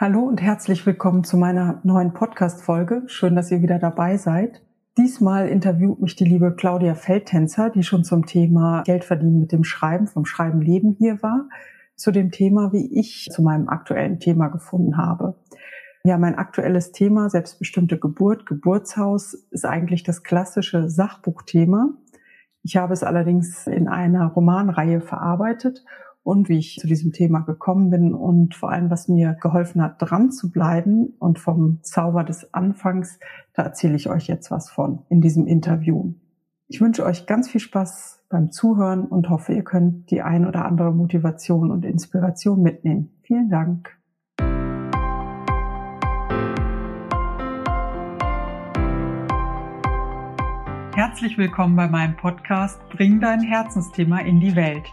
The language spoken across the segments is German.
Hallo und herzlich willkommen zu meiner neuen Podcast-Folge. Schön, dass ihr wieder dabei seid. Diesmal interviewt mich die liebe Claudia Feldtänzer, die schon zum Thema Geld verdienen mit dem Schreiben, vom Schreiben leben hier war, zu dem Thema, wie ich zu meinem aktuellen Thema gefunden habe. Ja, mein aktuelles Thema, selbstbestimmte Geburt, Geburtshaus, ist eigentlich das klassische Sachbuchthema. Ich habe es allerdings in einer Romanreihe verarbeitet und wie ich zu diesem Thema gekommen bin und vor allem, was mir geholfen hat, dran zu bleiben und vom Zauber des Anfangs, da erzähle ich euch jetzt was von in diesem Interview. Ich wünsche euch ganz viel Spaß beim Zuhören und hoffe, ihr könnt die ein oder andere Motivation und Inspiration mitnehmen. Vielen Dank. Herzlich willkommen bei meinem Podcast Bring dein Herzensthema in die Welt.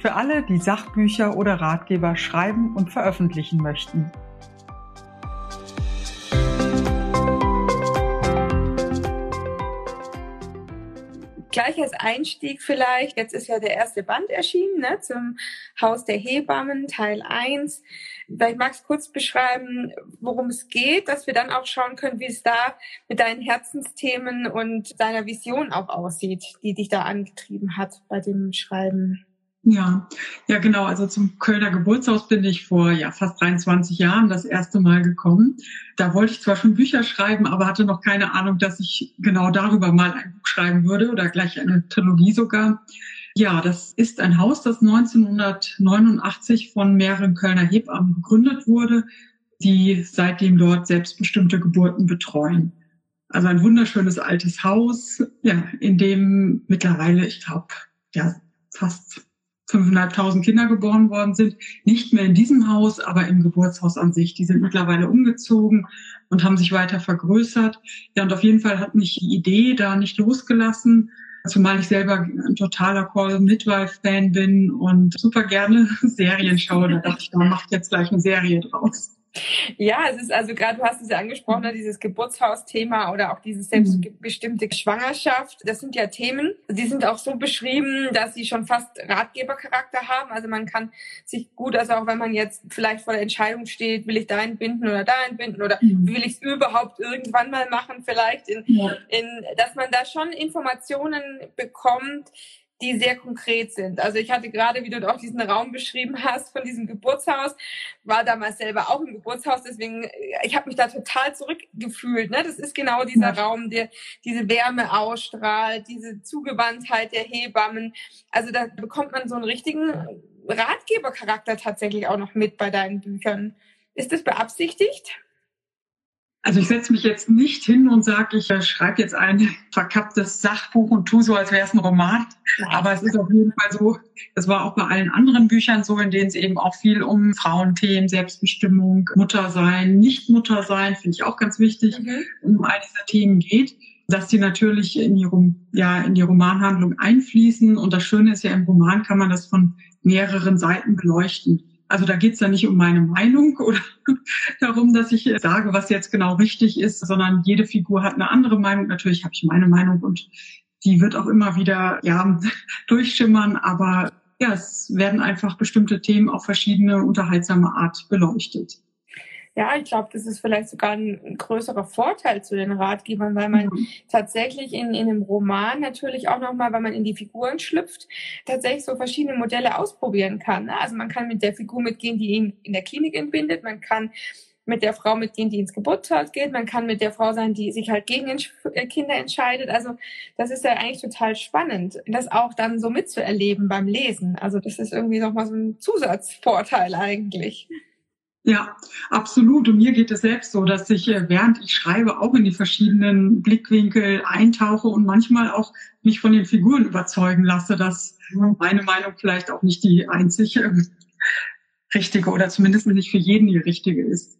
Für alle, die Sachbücher oder Ratgeber schreiben und veröffentlichen möchten. Gleich als Einstieg vielleicht, jetzt ist ja der erste Band erschienen ne, zum Haus der Hebammen, Teil 1. Vielleicht magst du kurz beschreiben, worum es geht, dass wir dann auch schauen können, wie es da mit deinen Herzensthemen und deiner Vision auch aussieht, die dich da angetrieben hat bei dem Schreiben. Ja, ja genau. Also zum Kölner Geburtshaus bin ich vor ja fast 23 Jahren das erste Mal gekommen. Da wollte ich zwar schon Bücher schreiben, aber hatte noch keine Ahnung, dass ich genau darüber mal ein Buch schreiben würde oder gleich eine Trilogie sogar. Ja, das ist ein Haus, das 1989 von mehreren Kölner Hebammen gegründet wurde, die seitdem dort selbstbestimmte Geburten betreuen. Also ein wunderschönes altes Haus, ja, in dem mittlerweile, ich glaube, ja, fast 5.500 Kinder geboren worden sind. Nicht mehr in diesem Haus, aber im Geburtshaus an sich. Die sind mittlerweile umgezogen und haben sich weiter vergrößert. Ja, und auf jeden Fall hat mich die Idee da nicht losgelassen, zumal ich selber ein totaler Call Midwife-Fan bin und super gerne Serien schaue. Da dachte ich, da macht jetzt gleich eine Serie draus. Ja, es ist also gerade, du hast es ja angesprochen, ne, dieses Geburtshausthema oder auch dieses selbstbestimmte Schwangerschaft. Das sind ja Themen, die sind auch so beschrieben, dass sie schon fast Ratgebercharakter haben. Also man kann sich gut, also auch wenn man jetzt vielleicht vor der Entscheidung steht, will ich da entbinden oder da entbinden oder mhm. will ich es überhaupt irgendwann mal machen, vielleicht in, ja. in, dass man da schon Informationen bekommt, die sehr konkret sind. Also ich hatte gerade, wie du auch diesen Raum beschrieben hast von diesem Geburtshaus, war damals selber auch im Geburtshaus, deswegen ich habe mich da total zurückgefühlt. Ne? Das ist genau dieser ja. Raum, der diese Wärme ausstrahlt, diese Zugewandtheit der Hebammen. Also da bekommt man so einen richtigen Ratgebercharakter tatsächlich auch noch mit bei deinen Büchern. Ist das beabsichtigt? Also ich setze mich jetzt nicht hin und sage, ich äh, schreibe jetzt ein verkapptes Sachbuch und tu so, als wäre es ein Roman. Aber es ist auf jeden Fall so, das war auch bei allen anderen Büchern so, in denen es eben auch viel um Frauenthemen, Selbstbestimmung, Muttersein, Nicht-Muttersein, finde ich auch ganz wichtig, mhm. um all diese Themen geht dass die natürlich in die, ja, in die Romanhandlung einfließen. Und das Schöne ist ja, im Roman kann man das von mehreren Seiten beleuchten. Also da geht es ja nicht um meine Meinung oder darum, dass ich sage, was jetzt genau richtig ist, sondern jede Figur hat eine andere Meinung. Natürlich habe ich meine Meinung und die wird auch immer wieder ja durchschimmern, aber ja, es werden einfach bestimmte Themen auf verschiedene unterhaltsame Art beleuchtet. Ja, ich glaube, das ist vielleicht sogar ein, ein, größerer Vorteil zu den Ratgebern, weil man mhm. tatsächlich in, in einem Roman natürlich auch nochmal, weil man in die Figuren schlüpft, tatsächlich so verschiedene Modelle ausprobieren kann. Ne? Also man kann mit der Figur mitgehen, die ihn in der Klinik entbindet, man kann mit der Frau mitgehen, die ins Geburtshaus geht. Man kann mit der Frau sein, die sich halt gegen äh, Kinder entscheidet. Also das ist ja eigentlich total spannend, das auch dann so mitzuerleben beim Lesen. Also das ist irgendwie nochmal so ein Zusatzvorteil eigentlich. Ja, absolut. Und mir geht es selbst so, dass ich, äh, während ich schreibe, auch in die verschiedenen Blickwinkel eintauche und manchmal auch mich von den Figuren überzeugen lasse, dass meine Meinung vielleicht auch nicht die einzige richtige oder zumindest nicht für jeden die richtige ist.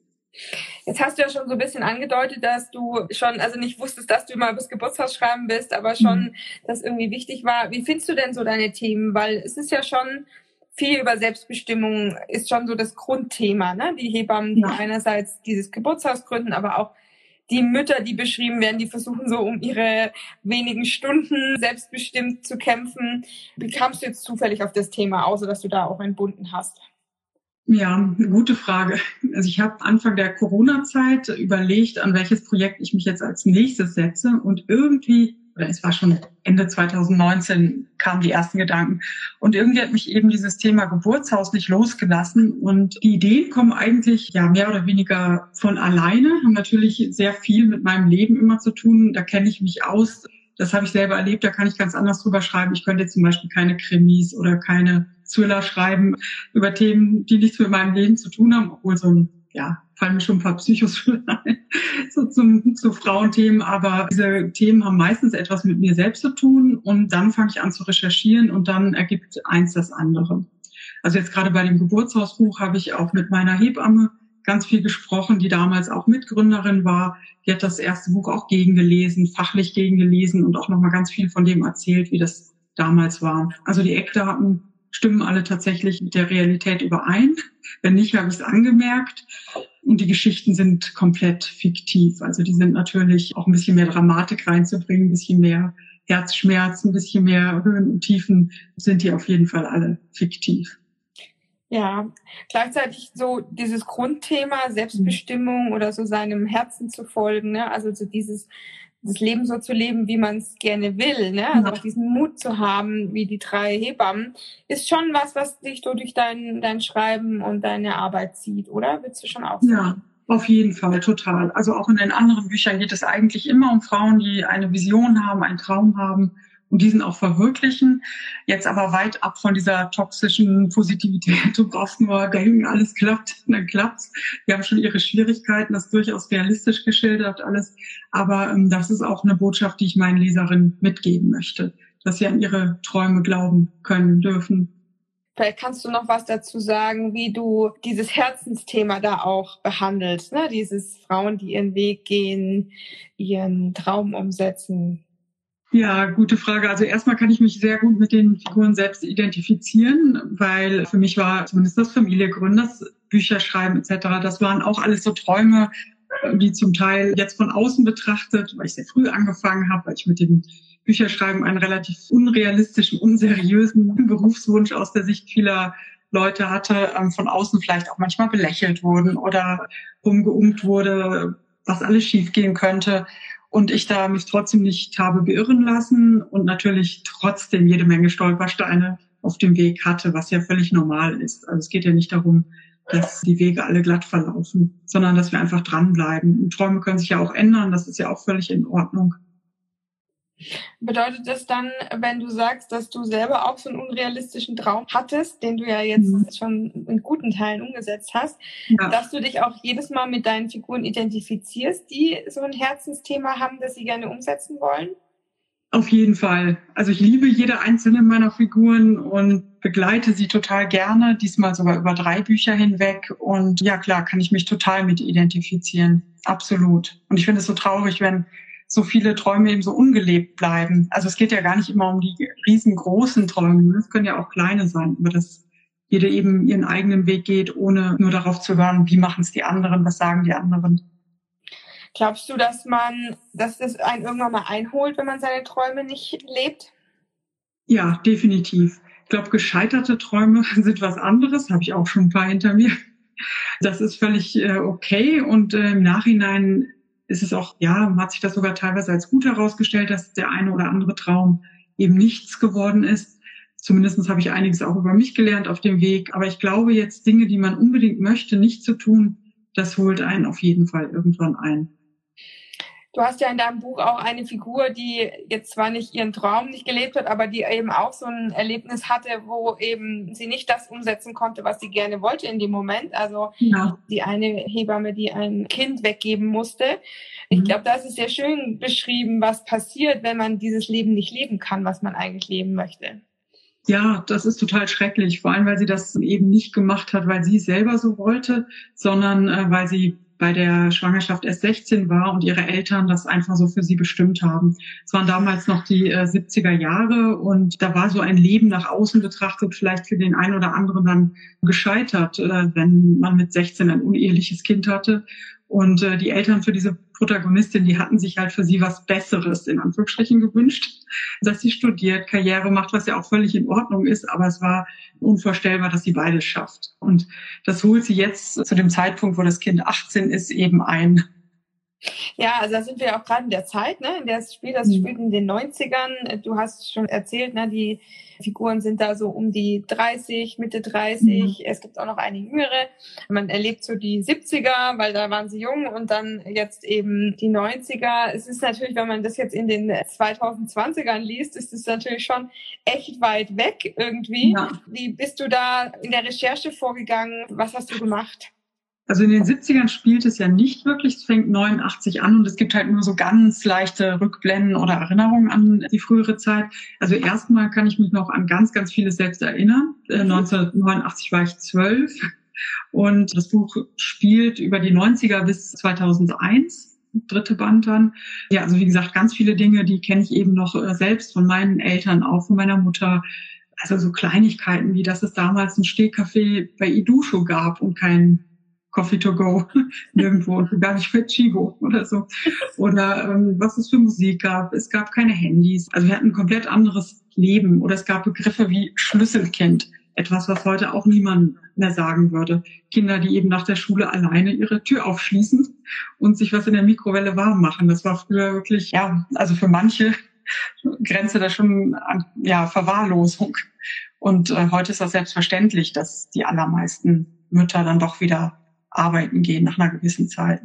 Jetzt hast du ja schon so ein bisschen angedeutet, dass du schon, also nicht wusstest, dass du immer bis Geburtstag schreiben bist, aber schon, mhm. das irgendwie wichtig war. Wie findest du denn so deine Themen? Weil es ist ja schon, viel über Selbstbestimmung ist schon so das Grundthema. Ne? Die Hebammen, die ja. einerseits dieses Geburtshaus gründen, aber auch die Mütter, die beschrieben werden, die versuchen so um ihre wenigen Stunden selbstbestimmt zu kämpfen. Wie kamst du jetzt zufällig auf das Thema, außer dass du da auch entbunden hast? Ja, eine gute Frage. Also ich habe Anfang der Corona-Zeit überlegt, an welches Projekt ich mich jetzt als nächstes setze und irgendwie, es war schon Ende 2019, kamen die ersten Gedanken und irgendwie hat mich eben dieses Thema Geburtshaus nicht losgelassen und die Ideen kommen eigentlich ja mehr oder weniger von alleine, haben natürlich sehr viel mit meinem Leben immer zu tun. Da kenne ich mich aus. Das habe ich selber erlebt, da kann ich ganz anders drüber schreiben. Ich könnte zum Beispiel keine Krimis oder keine Thriller schreiben über Themen, die nichts mit meinem Leben zu tun haben, obwohl so ein, ja, fallen mir schon ein paar Psychos ein, so zum, zu Frauenthemen, aber diese Themen haben meistens etwas mit mir selbst zu tun und dann fange ich an zu recherchieren und dann ergibt eins das andere. Also jetzt gerade bei dem Geburtshausbuch habe ich auch mit meiner Hebamme ganz viel gesprochen, die damals auch Mitgründerin war. Die hat das erste Buch auch gegengelesen, fachlich gegengelesen und auch nochmal ganz viel von dem erzählt, wie das damals war. Also die Eckdaten stimmen alle tatsächlich mit der Realität überein. Wenn nicht, habe ich es angemerkt. Und die Geschichten sind komplett fiktiv. Also die sind natürlich auch ein bisschen mehr Dramatik reinzubringen, ein bisschen mehr Herzschmerz, ein bisschen mehr Höhen und Tiefen sind die auf jeden Fall alle fiktiv. Ja, gleichzeitig so dieses Grundthema Selbstbestimmung oder so seinem Herzen zu folgen, ne? also so dieses das Leben so zu leben, wie man es gerne will, ne? Also auch diesen Mut zu haben, wie die drei Hebammen, ist schon was, was dich so durch dein, dein Schreiben und deine Arbeit zieht, oder? Willst du schon auch sagen? Ja, auf jeden Fall, total. Also auch in den anderen Büchern geht es eigentlich immer um Frauen, die eine Vision haben, einen Traum haben und diesen auch verwirklichen. Jetzt aber weit ab von dieser toxischen Positivität. Du brauchst nur denken, alles klappt, dann klappt's. Die haben schon ihre Schwierigkeiten, das durchaus realistisch geschildert alles. Aber ähm, das ist auch eine Botschaft, die ich meinen Leserinnen mitgeben möchte, dass sie an ihre Träume glauben können dürfen. Vielleicht kannst du noch was dazu sagen, wie du dieses Herzensthema da auch behandelst, ne? Dieses Frauen, die ihren Weg gehen, ihren Traum umsetzen. Ja, gute Frage. Also erstmal kann ich mich sehr gut mit den Figuren selbst identifizieren, weil für mich war zumindest das Familiengründen, das Bücherschreiben etc., das waren auch alles so Träume, die zum Teil jetzt von außen betrachtet, weil ich sehr früh angefangen habe, weil ich mit dem Bücherschreiben einen relativ unrealistischen, unseriösen Berufswunsch aus der Sicht vieler Leute hatte, ähm, von außen vielleicht auch manchmal belächelt wurden oder rumgeungt wurde, was alles schiefgehen könnte und ich da mich trotzdem nicht habe beirren lassen und natürlich trotzdem jede Menge Stolpersteine auf dem Weg hatte, was ja völlig normal ist. Also es geht ja nicht darum, dass die Wege alle glatt verlaufen, sondern dass wir einfach dranbleiben. Und Träume können sich ja auch ändern, das ist ja auch völlig in Ordnung. Bedeutet das dann, wenn du sagst, dass du selber auch so einen unrealistischen Traum hattest, den du ja jetzt mhm. schon in guten Teilen umgesetzt hast, ja. dass du dich auch jedes Mal mit deinen Figuren identifizierst, die so ein Herzensthema haben, das sie gerne umsetzen wollen? Auf jeden Fall. Also ich liebe jede einzelne meiner Figuren und begleite sie total gerne, diesmal sogar über drei Bücher hinweg. Und ja, klar, kann ich mich total mit identifizieren. Absolut. Und ich finde es so traurig, wenn so viele Träume eben so ungelebt bleiben. Also es geht ja gar nicht immer um die riesengroßen Träume. Es können ja auch kleine sein, aber dass jede eben ihren eigenen Weg geht, ohne nur darauf zu hören, wie machen es die anderen, was sagen die anderen. Glaubst du, dass man, dass das einen irgendwann mal einholt, wenn man seine Träume nicht lebt? Ja, definitiv. Ich glaube, gescheiterte Träume sind was anderes, habe ich auch schon ein paar hinter mir. Das ist völlig äh, okay und äh, im Nachhinein ist es auch, ja, hat sich das sogar teilweise als gut herausgestellt, dass der eine oder andere Traum eben nichts geworden ist. Zumindest habe ich einiges auch über mich gelernt auf dem Weg. Aber ich glaube jetzt Dinge, die man unbedingt möchte, nicht zu tun, das holt einen auf jeden Fall irgendwann ein. Du hast ja in deinem Buch auch eine Figur, die jetzt zwar nicht ihren Traum nicht gelebt hat, aber die eben auch so ein Erlebnis hatte, wo eben sie nicht das umsetzen konnte, was sie gerne wollte in dem Moment. Also ja. die eine Hebamme, die ein Kind weggeben musste. Ich mhm. glaube, da ist es sehr schön beschrieben, was passiert, wenn man dieses Leben nicht leben kann, was man eigentlich leben möchte. Ja, das ist total schrecklich, vor allem weil sie das eben nicht gemacht hat, weil sie selber so wollte, sondern äh, weil sie bei der Schwangerschaft erst 16 war und ihre Eltern das einfach so für sie bestimmt haben. Es waren damals noch die äh, 70er Jahre und da war so ein Leben nach außen betrachtet vielleicht für den einen oder anderen dann gescheitert, äh, wenn man mit 16 ein uneheliches Kind hatte und äh, die Eltern für diese Protagonistin, die hatten sich halt für sie was Besseres in Anführungsstrichen gewünscht, dass sie studiert, Karriere macht, was ja auch völlig in Ordnung ist, aber es war unvorstellbar, dass sie beides schafft. Und das holt sie jetzt zu dem Zeitpunkt, wo das Kind 18 ist, eben ein. Ja, also da sind wir auch gerade in der Zeit, ne, in der es spielt, das mhm. spielt in den 90ern. Du hast schon erzählt, ne, die Figuren sind da so um die 30, Mitte 30. Mhm. Es gibt auch noch eine jüngere. Man erlebt so die 70er, weil da waren sie jung und dann jetzt eben die 90er. Es ist natürlich, wenn man das jetzt in den 2020ern liest, ist es natürlich schon echt weit weg irgendwie. Ja. Wie bist du da in der Recherche vorgegangen? Was hast du gemacht? Also in den 70ern spielt es ja nicht wirklich. Es fängt 89 an und es gibt halt nur so ganz leichte Rückblenden oder Erinnerungen an die frühere Zeit. Also erstmal kann ich mich noch an ganz, ganz vieles selbst erinnern. 1989 äh, war ich zwölf und das Buch spielt über die 90er bis 2001 dritte Band dann. Ja, also wie gesagt, ganz viele Dinge, die kenne ich eben noch äh, selbst von meinen Eltern, auch von meiner Mutter. Also so Kleinigkeiten wie, dass es damals ein Stehkaffee bei Idusho gab und kein Coffee to go nirgendwo gar nicht für Chibo oder so. Oder ähm, was es für Musik gab. Es gab keine Handys. Also wir hatten ein komplett anderes Leben. Oder es gab Begriffe wie Schlüsselkind. Etwas, was heute auch niemand mehr sagen würde. Kinder, die eben nach der Schule alleine ihre Tür aufschließen und sich was in der Mikrowelle warm machen. Das war früher wirklich, ja, also für manche Grenze da schon an, ja, Verwahrlosung. Und äh, heute ist das selbstverständlich, dass die allermeisten Mütter dann doch wieder arbeiten gehen nach einer gewissen Zeit.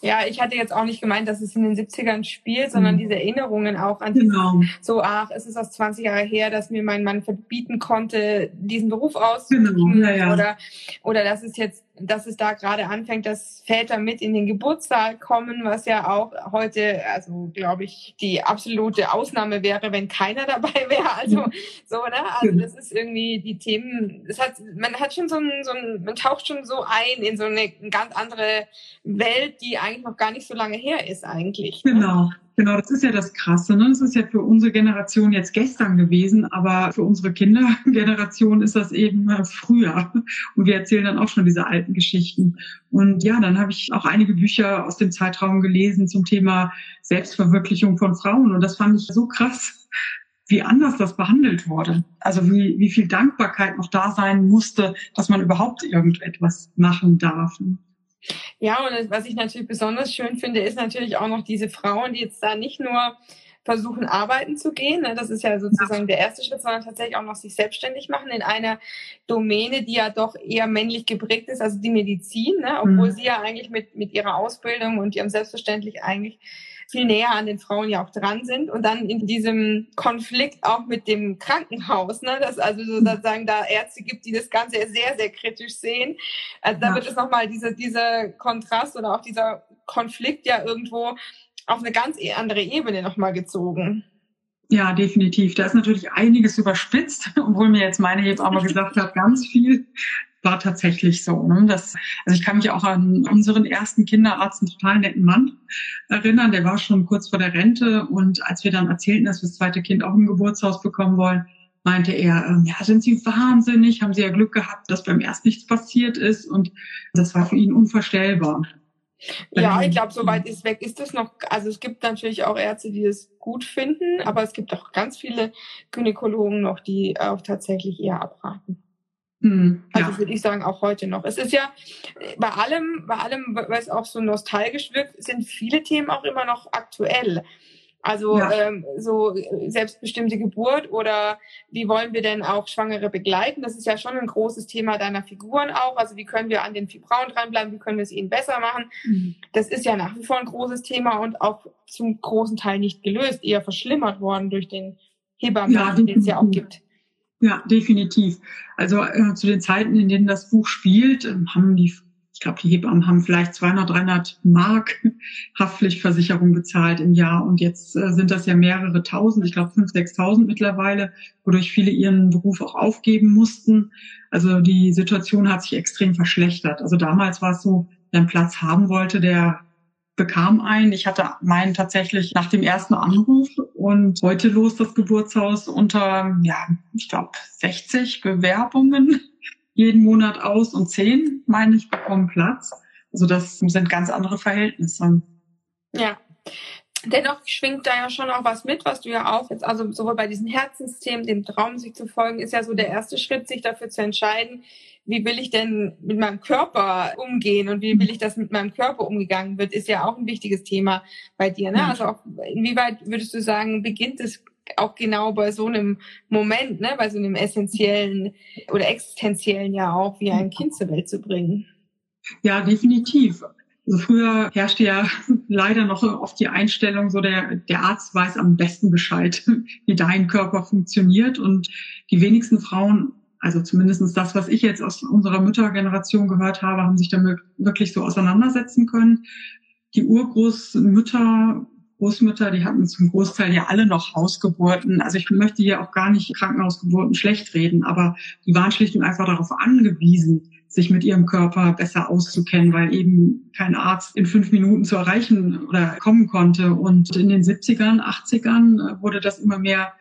Ja, ich hatte jetzt auch nicht gemeint, dass es in den 70ern spielt, sondern mhm. diese Erinnerungen auch an genau. so, ach, es ist aus 20 Jahren her, dass mir mein Mann verbieten konnte, diesen Beruf auszuüben genau. ja, ja. oder oder dass es jetzt dass es da gerade anfängt, dass Väter mit in den Geburtssaal kommen, was ja auch heute, also glaube ich, die absolute Ausnahme wäre, wenn keiner dabei wäre. Also so, ne? Also das ist irgendwie die Themen, es hat, man hat schon so ein, so ein, man taucht schon so ein in so eine ganz andere Welt, die eigentlich noch gar nicht so lange her ist eigentlich. Ne? Genau. Genau, das ist ja das Krasse. Ne? Das ist ja für unsere Generation jetzt gestern gewesen, aber für unsere Kindergeneration ist das eben früher. Und wir erzählen dann auch schon diese alten Geschichten. Und ja, dann habe ich auch einige Bücher aus dem Zeitraum gelesen zum Thema Selbstverwirklichung von Frauen. Und das fand ich so krass, wie anders das behandelt wurde. Also wie, wie viel Dankbarkeit noch da sein musste, dass man überhaupt irgendetwas machen darf. Ja, und was ich natürlich besonders schön finde, ist natürlich auch noch diese Frauen, die jetzt da nicht nur versuchen, arbeiten zu gehen. Ne? Das ist ja sozusagen der erste Schritt, sondern tatsächlich auch noch sich selbstständig machen in einer Domäne, die ja doch eher männlich geprägt ist, also die Medizin, ne? obwohl mhm. sie ja eigentlich mit, mit ihrer Ausbildung und ihrem Selbstverständlich eigentlich viel näher an den Frauen ja auch dran sind und dann in diesem Konflikt auch mit dem Krankenhaus, ne, dass also sozusagen da Ärzte gibt, die das Ganze sehr, sehr kritisch sehen. Also da ja. wird es nochmal dieser, dieser Kontrast oder auch dieser Konflikt ja irgendwo auf eine ganz e-, andere Ebene nochmal gezogen. Ja, definitiv. Da ist natürlich einiges überspitzt, obwohl mir jetzt meine Hebamme gesagt hat, ganz viel war tatsächlich so. Ne? Das, also ich kann mich auch an unseren ersten Kinderarzt, einen total netten Mann, erinnern. Der war schon kurz vor der Rente und als wir dann erzählten, dass wir das zweite Kind auch im Geburtshaus bekommen wollen, meinte er, ähm, ja, sind Sie wahnsinnig? Haben Sie ja Glück gehabt, dass beim ersten nichts passiert ist und das war für ihn unvorstellbar. Ja, ich glaube, soweit ist weg ist es noch. Also es gibt natürlich auch Ärzte, die es gut finden, aber es gibt auch ganz viele Gynäkologen noch, die auch tatsächlich eher abraten. Mhm, also ja. würde ich sagen, auch heute noch. Es ist ja bei allem, bei allem, weil es auch so nostalgisch wirkt, sind viele Themen auch immer noch aktuell. Also ja. ähm, so selbstbestimmte Geburt oder wie wollen wir denn auch Schwangere begleiten? Das ist ja schon ein großes Thema deiner Figuren auch. Also wie können wir an den Frauen dranbleiben? Wie können wir es ihnen besser machen? Mhm. Das ist ja nach wie vor ein großes Thema und auch zum großen Teil nicht gelöst, eher verschlimmert worden durch den Hebammen, ja, den es ja auch gibt. Ja, definitiv. Also äh, zu den Zeiten, in denen das Buch spielt, äh, haben die, ich glaube, die Hebammen haben vielleicht 200, 300 Mark Haftpflichtversicherung bezahlt im Jahr und jetzt äh, sind das ja mehrere Tausend, ich glaube 5.000, 6.000 mittlerweile, wodurch viele ihren Beruf auch aufgeben mussten. Also die Situation hat sich extrem verschlechtert. Also damals war es so, wer einen Platz haben wollte, der bekam einen. Ich hatte meinen tatsächlich nach dem ersten Anruf und heute los das Geburtshaus unter, ja, ich glaube, 60 Bewerbungen jeden Monat aus und zehn, meine ich, bekommen Platz. Also das sind ganz andere Verhältnisse. Ja. Dennoch schwingt da ja schon auch was mit, was du ja auch jetzt, also sowohl bei diesen Herzensthemen, dem Traum sich zu folgen, ist ja so der erste Schritt, sich dafür zu entscheiden, wie will ich denn mit meinem Körper umgehen und wie will ich, dass mit meinem Körper umgegangen wird, ist ja auch ein wichtiges Thema bei dir. Ne? Also auch, inwieweit würdest du sagen, beginnt es auch genau bei so einem Moment, ne, bei so einem essentiellen oder existenziellen ja auch, wie ein Kind zur Welt zu bringen? Ja, definitiv. Also früher herrschte ja leider noch oft die Einstellung, so der, der Arzt weiß am besten Bescheid, wie dein Körper funktioniert. Und die wenigsten Frauen, also zumindestens das, was ich jetzt aus unserer Müttergeneration gehört habe, haben sich damit wirklich so auseinandersetzen können. Die Urgroßmütter, Großmütter, die hatten zum Großteil ja alle noch Hausgeburten. Also ich möchte hier auch gar nicht Krankenhausgeburten schlecht reden, aber die waren schlicht und einfach darauf angewiesen, sich mit ihrem Körper besser auszukennen, weil eben kein Arzt in fünf Minuten zu erreichen oder kommen konnte. Und in den 70ern, 80ern wurde das immer mehr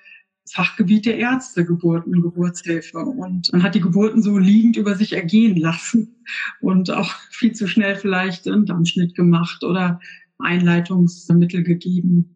Fachgebiet der Ärzte, Geburten, Geburtshilfe. Und man hat die Geburten so liegend über sich ergehen lassen und auch viel zu schnell vielleicht einen Dammschnitt gemacht oder Einleitungsmittel gegeben.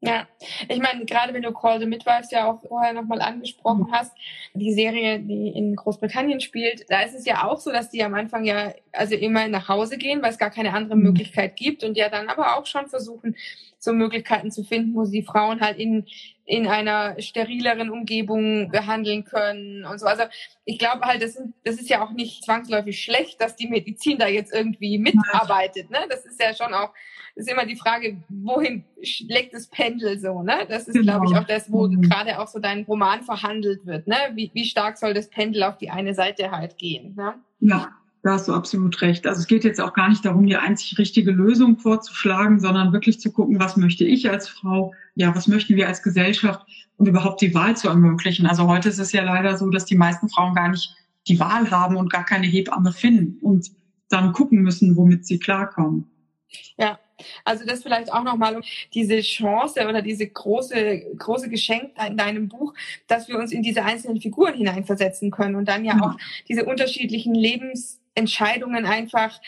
Ja, ich meine, gerade wenn du Call the Midwives ja auch vorher nochmal angesprochen mhm. hast, die Serie, die in Großbritannien spielt, da ist es ja auch so, dass die am Anfang ja also immer nach Hause gehen, weil es gar keine andere mhm. Möglichkeit gibt und ja dann aber auch schon versuchen, so Möglichkeiten zu finden, wo sie Frauen halt in, in einer sterileren Umgebung behandeln können und so. Also ich glaube halt, das, sind, das ist ja auch nicht zwangsläufig schlecht, dass die Medizin da jetzt irgendwie mitarbeitet. Ne? Das ist ja schon auch, ist immer die Frage, wohin schlägt das Pendel so, ne? Das ist, genau. glaube ich, auch das, wo mhm. gerade auch so dein Roman verhandelt wird, ne? Wie, wie stark soll das Pendel auf die eine Seite halt gehen, ne? Ja, da hast du absolut recht. Also es geht jetzt auch gar nicht darum, die einzig richtige Lösung vorzuschlagen, sondern wirklich zu gucken, was möchte ich als Frau, ja, was möchten wir als Gesellschaft und überhaupt die Wahl zu ermöglichen. Also heute ist es ja leider so, dass die meisten Frauen gar nicht die Wahl haben und gar keine Hebamme finden und dann gucken müssen, womit sie klarkommen. Ja, also das vielleicht auch nochmal diese Chance oder diese große, große Geschenk in deinem Buch, dass wir uns in diese einzelnen Figuren hineinversetzen können und dann ja mhm. auch diese unterschiedlichen Lebens Entscheidungen einfach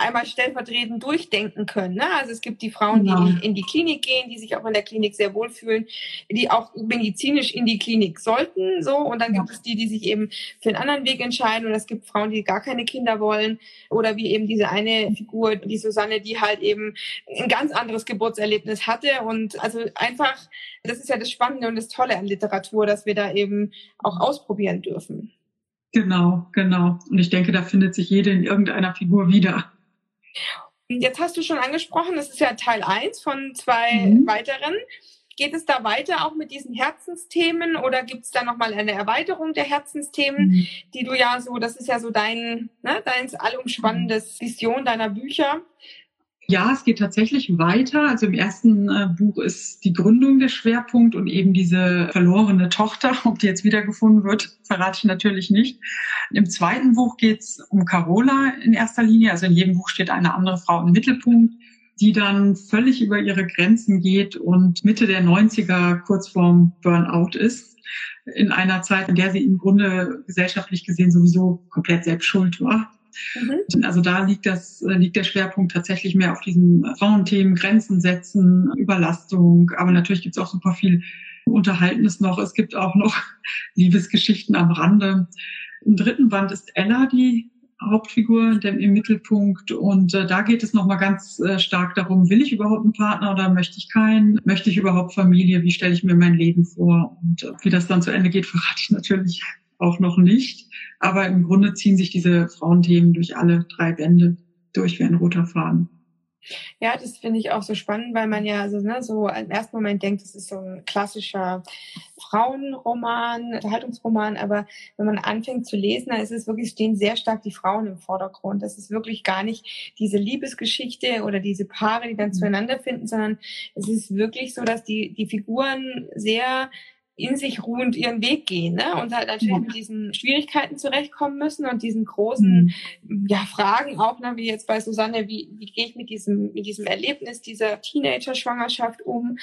einmal stellvertretend durchdenken können. Ne? Also es gibt die Frauen, die in, in, die Klinik gehen, die sich auch in der Klinik sehr wohlfühlen, die auch medizinisch in die Klinik sollten, so. Und dann ja. gibt es die, die sich eben für einen anderen Weg entscheiden. Und es gibt Frauen, die gar keine Kinder wollen. Oder wie eben diese eine Figur, die Susanne, die halt eben ein ganz anderes Geburtserlebnis hatte. Und also einfach, das ist ja das Spannende und das Tolle an Literatur, dass wir da eben auch ausprobieren dürfen. Genau, genau. Und ich denke, da findet sich jede in irgendeiner Figur wieder. Jetzt hast du schon angesprochen, das ist ja Teil eins von zwei mhm. weiteren. Geht es da weiter auch mit diesen Herzensthemen oder gibt es da nochmal eine Erweiterung der Herzensthemen, mhm. die du ja so, das ist ja so dein, ne, dein allumspannendes Vision deiner Bücher. Ja, es geht tatsächlich weiter. Also im ersten äh, Buch ist die Gründung der Schwerpunkt und eben diese verlorene Tochter. Ob die jetzt wiedergefunden wird, verrate ich natürlich nicht. Im zweiten Buch geht es um Carola in erster Linie. Also in jedem Buch steht eine andere Frau im Mittelpunkt, die dann völlig über ihre Grenzen geht und Mitte der 90er kurz vorm Burnout ist. In einer Zeit, in der sie im Grunde gesellschaftlich gesehen sowieso komplett selbst schuld war. Mhm. Also da liegt das, äh, liegt der Schwerpunkt tatsächlich mehr auf diesen Frauenthemen, Grenzen setzen, Überlastung. Aber natürlich gibt es auch super viel Unterhaltenes noch. Es gibt auch noch Liebesgeschichten am Rande. Im dritten Band ist Ella die Hauptfigur im Mittelpunkt und äh, da geht es nochmal ganz äh, stark darum, will ich überhaupt einen Partner oder möchte ich keinen? Möchte ich überhaupt Familie? Wie stelle ich mir mein Leben vor? Und äh, wie das dann zu Ende geht, verrate ich natürlich auch noch nicht. Aber im Grunde ziehen sich diese Frauenthemen durch alle drei Bände durch wie ein roter Faden. Ja, das finde ich auch so spannend, weil man ja so, ne, so im ersten Moment denkt, das ist so ein klassischer Frauenroman, Unterhaltungsroman, aber wenn man anfängt zu lesen, dann ist es wirklich, stehen sehr stark die Frauen im Vordergrund. Das ist wirklich gar nicht diese Liebesgeschichte oder diese Paare, die dann mhm. zueinander finden, sondern es ist wirklich so, dass die, die Figuren sehr in sich ruhend ihren Weg gehen ne? und halt natürlich ja. mit diesen Schwierigkeiten zurechtkommen müssen und diesen großen mhm. ja, Fragen auch, ne, wie jetzt bei Susanne, wie, wie gehe ich mit diesem, mit diesem Erlebnis dieser Teenager-Schwangerschaft um?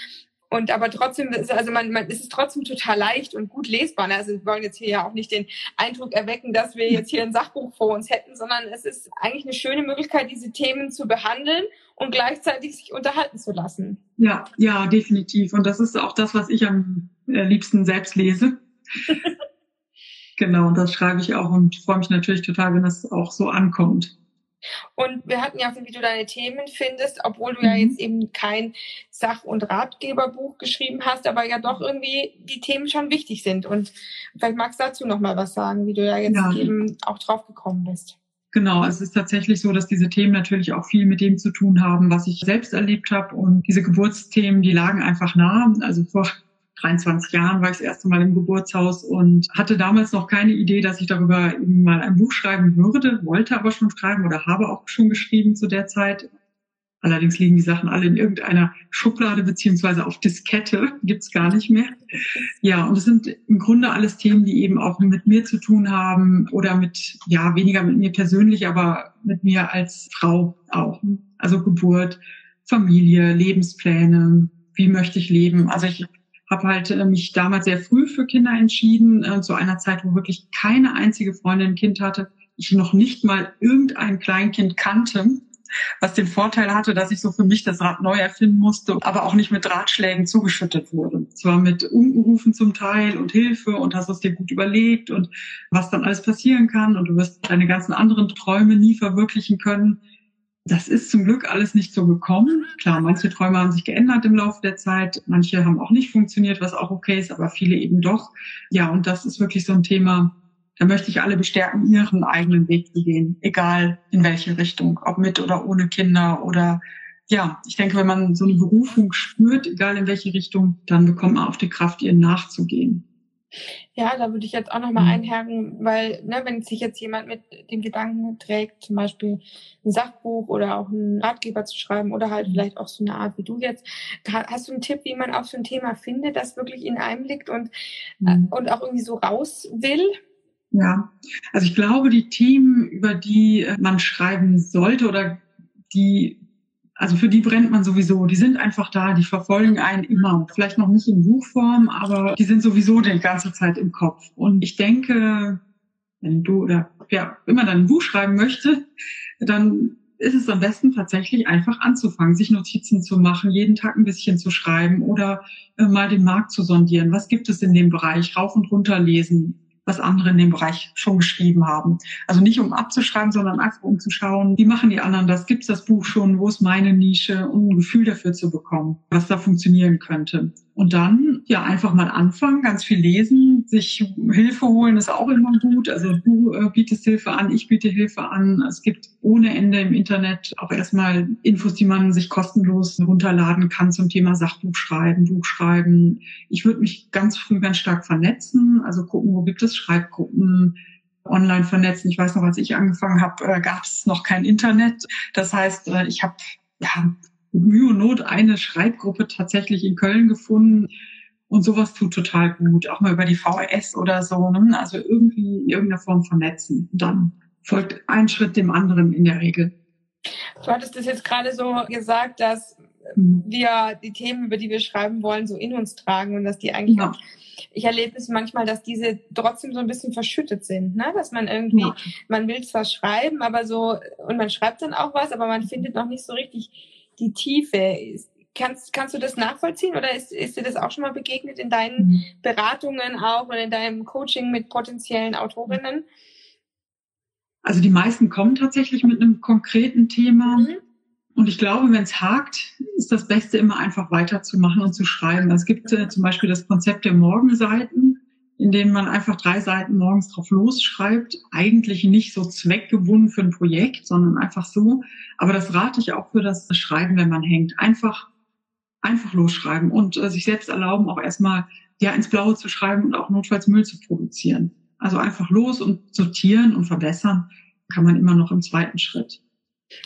Und aber trotzdem ist also man, man ist es trotzdem total leicht und gut lesbar. Ne? Also wir wollen jetzt hier ja auch nicht den Eindruck erwecken, dass wir jetzt hier ein Sachbuch vor uns hätten, sondern es ist eigentlich eine schöne Möglichkeit, diese Themen zu behandeln und gleichzeitig sich unterhalten zu lassen. Ja, ja, definitiv. Und das ist auch das, was ich am liebsten selbst lese. genau, das schreibe ich auch und freue mich natürlich total, wenn das auch so ankommt. Und wir hatten ja, wie du deine Themen findest, obwohl du mhm. ja jetzt eben kein Sach- und Ratgeberbuch geschrieben hast, aber ja doch irgendwie die Themen schon wichtig sind. Und vielleicht magst du dazu noch mal was sagen, wie du da jetzt ja. eben auch drauf gekommen bist. Genau, es ist tatsächlich so, dass diese Themen natürlich auch viel mit dem zu tun haben, was ich selbst erlebt habe. Und diese Geburtsthemen, die lagen einfach nah. Also vor 23 Jahren war ich das erste Mal im Geburtshaus und hatte damals noch keine Idee, dass ich darüber eben mal ein Buch schreiben würde, wollte aber schon schreiben oder habe auch schon geschrieben zu der Zeit. Allerdings liegen die Sachen alle in irgendeiner Schublade beziehungsweise auf Diskette, gibt's gar nicht mehr. Ja, und es sind im Grunde alles Themen, die eben auch mit mir zu tun haben oder mit, ja, weniger mit mir persönlich, aber mit mir als Frau auch. Also Geburt, Familie, Lebenspläne, wie möchte ich leben. Also ich habe halt äh, mich damals sehr früh für Kinder entschieden, äh, zu einer Zeit, wo wirklich keine einzige Freundin ein Kind hatte. Ich noch nicht mal irgendein Kleinkind kannte, was den Vorteil hatte, dass ich so für mich das Rad neu erfinden musste, aber auch nicht mit Ratschlägen zugeschüttet wurde. Zwar mit Ungerufen zum Teil und Hilfe und hast es dir gut überlegt und was dann alles passieren kann und du wirst deine ganzen anderen Träume nie verwirklichen können. Das ist zum Glück alles nicht so gekommen. Klar, manche Träume haben sich geändert im Laufe der Zeit, manche haben auch nicht funktioniert, was auch okay ist, aber viele eben doch. Ja, und das ist wirklich so ein Thema, da möchte ich alle bestärken, ihren eigenen Weg zu gehen, egal in welche Richtung, ob mit oder ohne Kinder oder ja, ich denke, wenn man so eine Berufung spürt, egal in welche Richtung, dann bekommt man auch die Kraft, ihr nachzugehen. Ja, da würde ich jetzt auch nochmal mhm. einhaken, weil, ne, wenn sich jetzt jemand mit dem Gedanken trägt, zum Beispiel ein Sachbuch oder auch einen Ratgeber zu schreiben oder halt mhm. vielleicht auch so eine Art wie du jetzt, hast du einen Tipp, wie man auch so ein Thema findet, das wirklich in einem liegt und, äh, mhm. und auch irgendwie so raus will? Ja, also ich glaube, die Themen, über die äh, man schreiben sollte oder die also für die brennt man sowieso. Die sind einfach da, die verfolgen einen immer. Vielleicht noch nicht in Buchform, aber die sind sowieso die ganze Zeit im Kopf. Und ich denke, wenn du oder wer immer dann ein Buch schreiben möchte, dann ist es am besten tatsächlich einfach anzufangen, sich Notizen zu machen, jeden Tag ein bisschen zu schreiben oder äh, mal den Markt zu sondieren. Was gibt es in dem Bereich? Rauf und runter lesen was andere in dem Bereich schon geschrieben haben. Also nicht um abzuschreiben, sondern einfach um zu schauen, wie machen die anderen das? Gibt es das Buch schon? Wo ist meine Nische? Um ein Gefühl dafür zu bekommen, was da funktionieren könnte. Und dann ja einfach mal anfangen, ganz viel lesen, sich Hilfe holen ist auch immer gut. Also du äh, bietest Hilfe an, ich biete Hilfe an. Es gibt ohne Ende im Internet auch erstmal Infos, die man sich kostenlos runterladen kann zum Thema Sachbuch schreiben, Buch schreiben. Ich würde mich ganz früh ganz stark vernetzen, also gucken, wo gibt es Schreibgruppen, online vernetzen. Ich weiß noch, als ich angefangen habe, äh, gab es noch kein Internet. Das heißt, äh, ich habe ja, Mühe und Not eine Schreibgruppe tatsächlich in Köln gefunden. Und sowas tut total gut, auch mal über die VHS oder so. Ne? Also irgendwie in irgendeiner Form vernetzen. Und dann folgt ein Schritt dem anderen in der Regel. Du hattest das jetzt gerade so gesagt, dass. Wir die Themen, über die wir schreiben wollen, so in uns tragen und dass die eigentlich ja. auch ich erlebe es manchmal, dass diese trotzdem so ein bisschen verschüttet sind, ne? dass man irgendwie, ja. man will zwar schreiben, aber so, und man schreibt dann auch was, aber man findet noch nicht so richtig die Tiefe. Kannst, kannst du das nachvollziehen oder ist, ist dir das auch schon mal begegnet in deinen mhm. Beratungen auch oder in deinem Coaching mit potenziellen Autorinnen? Also die meisten kommen tatsächlich mit einem konkreten Thema. Mhm. Und ich glaube, wenn es hakt, ist das Beste immer einfach weiterzumachen und zu schreiben. Es gibt äh, zum Beispiel das Konzept der Morgenseiten in denen man einfach drei Seiten morgens drauf losschreibt. Eigentlich nicht so zweckgebunden für ein Projekt, sondern einfach so. Aber das rate ich auch für das Schreiben, wenn man hängt. Einfach, einfach losschreiben und äh, sich selbst erlauben, auch erstmal ja ins Blaue zu schreiben und auch notfalls Müll zu produzieren. Also einfach los und sortieren und verbessern kann man immer noch im zweiten Schritt.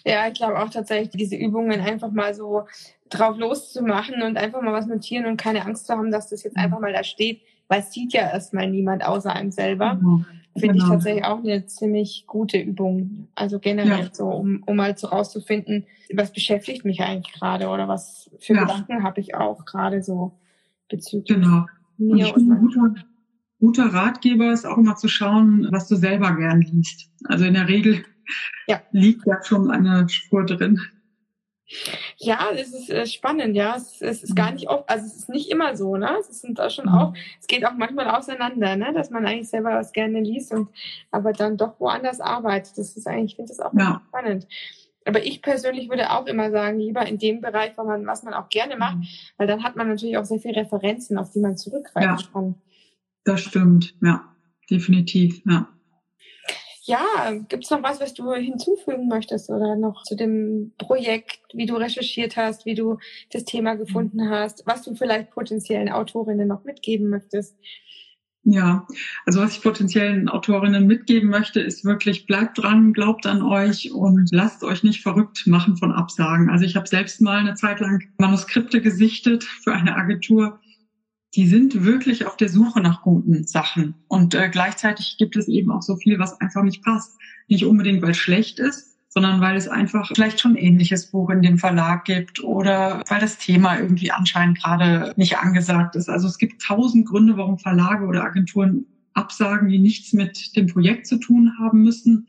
Ja, ich glaube auch tatsächlich, diese Übungen einfach mal so drauf loszumachen und einfach mal was notieren und keine Angst zu haben, dass das jetzt mhm. einfach mal da steht, weil es sieht ja erstmal niemand außer einem selber. Mhm. Finde genau. ich tatsächlich auch eine ziemlich gute Übung. Also generell ja. so, um, um mal so rauszufinden, was beschäftigt mich eigentlich gerade oder was für ja. Gedanken habe ich auch gerade so bezüglich genau. mir. Und guter, guter Ratgeber ist auch immer zu schauen, was du selber gern liest. Also in der Regel ja. liegt ja schon eine Spur drin. Ja, es ist äh, spannend, ja. Es, ist gar mhm. nicht oft, also es ist nicht immer so, ne? Es sind da schon mhm. auch, es geht auch manchmal auseinander, ne? Dass man eigentlich selber was gerne liest und aber dann doch woanders arbeitet. Das ist eigentlich, ich finde das auch ja. spannend. Aber ich persönlich würde auch immer sagen, lieber in dem Bereich, wo man, was man auch gerne macht, mhm. weil dann hat man natürlich auch sehr viele Referenzen, auf die man zurückgreifen ja, kann. Das stimmt, ja, definitiv, ja. Ja, gibt es noch was, was du hinzufügen möchtest oder noch zu dem Projekt, wie du recherchiert hast, wie du das Thema gefunden hast, was du vielleicht potenziellen Autorinnen noch mitgeben möchtest? Ja, also was ich potenziellen Autorinnen mitgeben möchte, ist wirklich, bleibt dran, glaubt an euch und lasst euch nicht verrückt machen von Absagen. Also ich habe selbst mal eine Zeit lang Manuskripte gesichtet für eine Agentur. Die sind wirklich auf der Suche nach guten Sachen. Und äh, gleichzeitig gibt es eben auch so viel, was einfach nicht passt. Nicht unbedingt, weil es schlecht ist, sondern weil es einfach vielleicht schon ein ähnliches Buch in dem Verlag gibt oder weil das Thema irgendwie anscheinend gerade nicht angesagt ist. Also es gibt tausend Gründe, warum Verlage oder Agenturen absagen, die nichts mit dem Projekt zu tun haben müssen.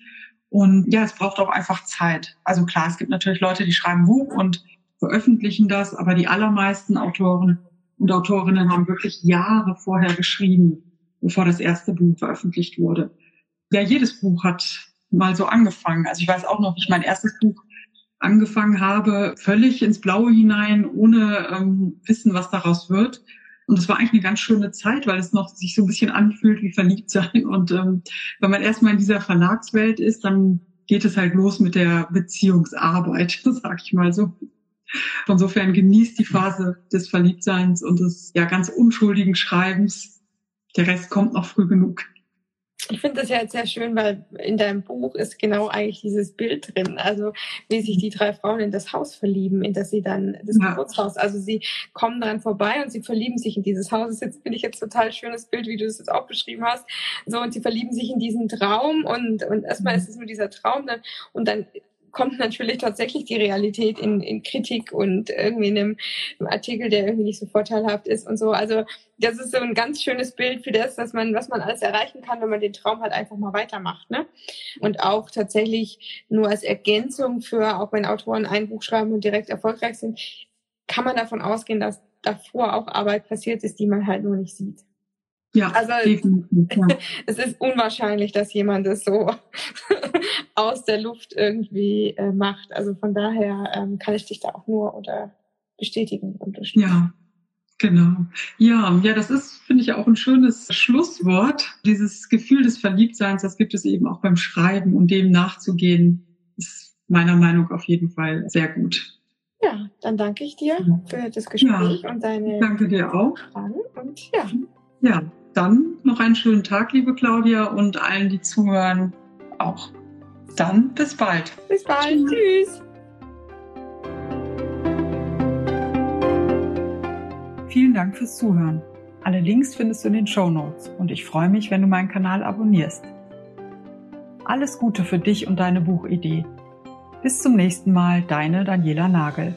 Und ja, es braucht auch einfach Zeit. Also klar, es gibt natürlich Leute, die schreiben Buch und veröffentlichen das, aber die allermeisten Autoren und Autorinnen haben wirklich Jahre vorher geschrieben, bevor das erste Buch veröffentlicht wurde. Ja, jedes Buch hat mal so angefangen. Also ich weiß auch noch, wie ich mein erstes Buch angefangen habe, völlig ins Blaue hinein, ohne ähm, wissen, was daraus wird. Und das war eigentlich eine ganz schöne Zeit, weil es noch sich so ein bisschen anfühlt wie verliebt sein. Und ähm, wenn man erstmal in dieser Verlagswelt ist, dann geht es halt los mit der Beziehungsarbeit, sag ich mal so. Insofern genießt die Phase des Verliebtseins und des ja ganz unschuldigen Schreibens. Der Rest kommt noch früh genug. Ich finde das ja jetzt sehr schön, weil in deinem Buch ist genau eigentlich dieses Bild drin. Also wie sich die drei Frauen in das Haus verlieben, in das sie dann das ja. Geburtshaus. Also sie kommen dran vorbei und sie verlieben sich in dieses Haus. Das jetzt finde ich jetzt total schönes Bild, wie du es jetzt auch beschrieben hast. So und sie verlieben sich in diesen Traum und und erstmal mhm. ist es nur dieser Traum dann und dann kommt natürlich tatsächlich die Realität in, in Kritik und irgendwie in einem Artikel, der irgendwie nicht so vorteilhaft ist und so. Also das ist so ein ganz schönes Bild für das, dass man, was man alles erreichen kann, wenn man den Traum halt einfach mal weitermacht. Ne? Und auch tatsächlich nur als Ergänzung für, auch wenn Autoren ein Buch schreiben und direkt erfolgreich sind, kann man davon ausgehen, dass davor auch Arbeit passiert ist, die man halt nur nicht sieht. Ja, also ja. es ist unwahrscheinlich, dass jemand das so aus der Luft irgendwie äh, macht. Also von daher ähm, kann ich dich da auch nur oder bestätigen und unterstützen. Ja, genau. Ja, ja, das ist, finde ich, auch ein schönes Schlusswort. Dieses Gefühl des Verliebtseins, das gibt es eben auch beim Schreiben und dem nachzugehen, ist meiner Meinung nach auf jeden Fall sehr gut. Ja, dann danke ich dir für das Gespräch ja, und deine danke dir auch. Fragen und ja. Ja, dann noch einen schönen Tag, liebe Claudia, und allen, die zuhören, auch. Dann bis bald. Bis bald. Tschüss. Vielen Dank fürs Zuhören. Alle Links findest du in den Show Notes und ich freue mich, wenn du meinen Kanal abonnierst. Alles Gute für dich und deine Buchidee. Bis zum nächsten Mal, deine Daniela Nagel.